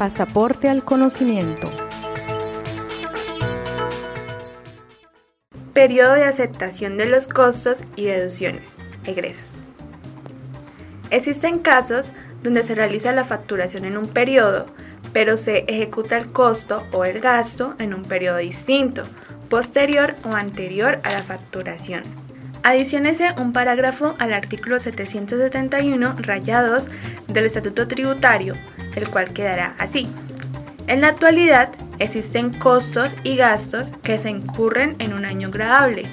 Pasaporte al conocimiento. Periodo de aceptación de los costos y deducciones, egresos. Existen casos donde se realiza la facturación en un periodo, pero se ejecuta el costo o el gasto en un periodo distinto, posterior o anterior a la facturación. Adiciónese un parágrafo al artículo 771, raya 2 del Estatuto Tributario, el cual quedará así. En la actualidad existen costos y gastos que se incurren en un año gradable,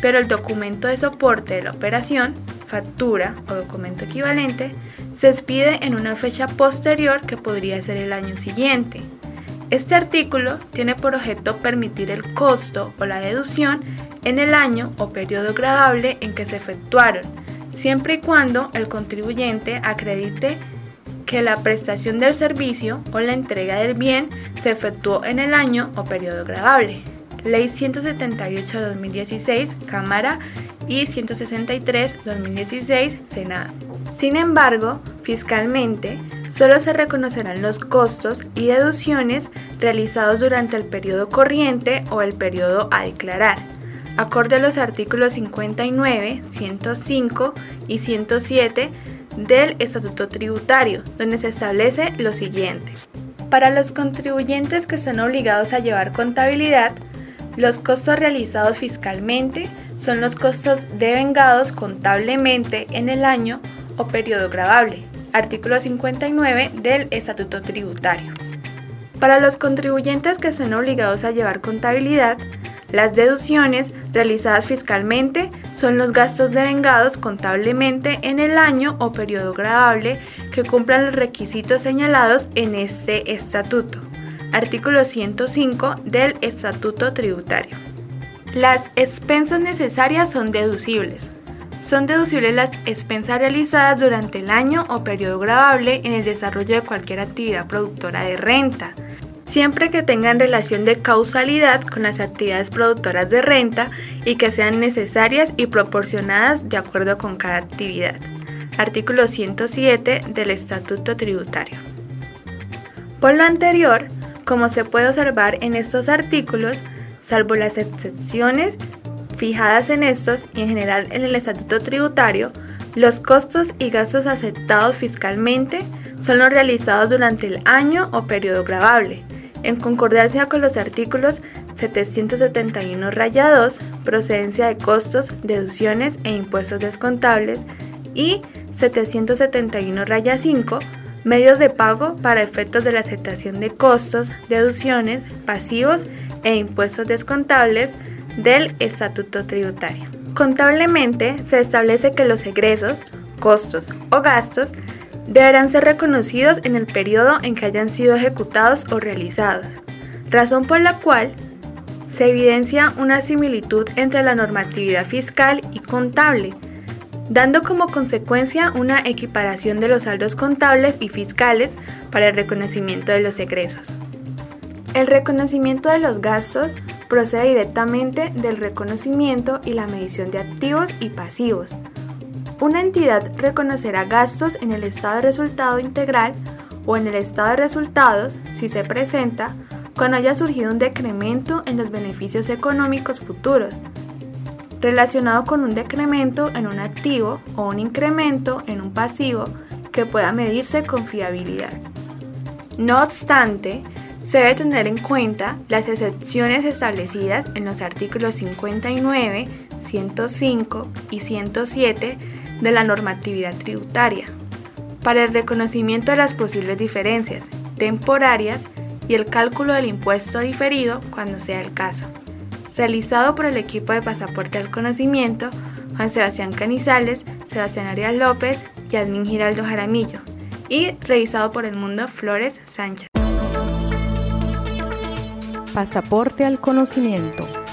pero el documento de soporte de la operación, factura o documento equivalente, se expide en una fecha posterior que podría ser el año siguiente. Este artículo tiene por objeto permitir el costo o la deducción en el año o periodo gradable en que se efectuaron, siempre y cuando el contribuyente acredite que la prestación del servicio o la entrega del bien se efectuó en el año o periodo gradable. Ley 178-2016, Cámara y 163-2016, Senado. Sin embargo, fiscalmente, solo se reconocerán los costos y deducciones realizados durante el periodo corriente o el periodo a declarar, acorde a los artículos 59, 105 y 107 del Estatuto Tributario, donde se establece lo siguiente. Para los contribuyentes que están obligados a llevar contabilidad, los costos realizados fiscalmente son los costos devengados contablemente en el año o periodo grabable, artículo 59 del Estatuto Tributario. Para los contribuyentes que estén obligados a llevar contabilidad, las deducciones realizadas fiscalmente son los gastos devengados contablemente en el año o periodo gradable que cumplan los requisitos señalados en este estatuto. Artículo 105 del Estatuto Tributario. Las expensas necesarias son deducibles. Son deducibles las expensas realizadas durante el año o periodo gradable en el desarrollo de cualquier actividad productora de renta, siempre que tengan relación de causalidad con las actividades productoras de renta y que sean necesarias y proporcionadas de acuerdo con cada actividad. Artículo 107 del Estatuto Tributario. Por lo anterior, como se puede observar en estos artículos, salvo las excepciones fijadas en estos y en general en el Estatuto Tributario, los costos y gastos aceptados fiscalmente son los realizados durante el año o periodo grabable, en concordancia con los artículos 771 rayados, procedencia de costos, deducciones e impuestos descontables y 771 raya 5, medios de pago para efectos de la aceptación de costos, deducciones, pasivos e impuestos descontables del Estatuto Tributario. Contablemente se establece que los egresos, costos o gastos deberán ser reconocidos en el periodo en que hayan sido ejecutados o realizados, razón por la cual se evidencia una similitud entre la normatividad fiscal y contable, dando como consecuencia una equiparación de los saldos contables y fiscales para el reconocimiento de los egresos. El reconocimiento de los gastos procede directamente del reconocimiento y la medición de activos y pasivos, una entidad reconocerá gastos en el estado de resultado integral o en el estado de resultados si se presenta cuando haya surgido un decremento en los beneficios económicos futuros, relacionado con un decremento en un activo o un incremento en un pasivo que pueda medirse con fiabilidad. No obstante, se debe tener en cuenta las excepciones establecidas en los artículos 59, 105 y 107 de la normatividad tributaria, para el reconocimiento de las posibles diferencias temporarias y el cálculo del impuesto diferido cuando sea el caso. Realizado por el equipo de Pasaporte al Conocimiento, Juan Sebastián Canizales, Sebastián Arias López, Yasmin Giraldo Jaramillo, y revisado por el mundo Flores Sánchez. Pasaporte al Conocimiento.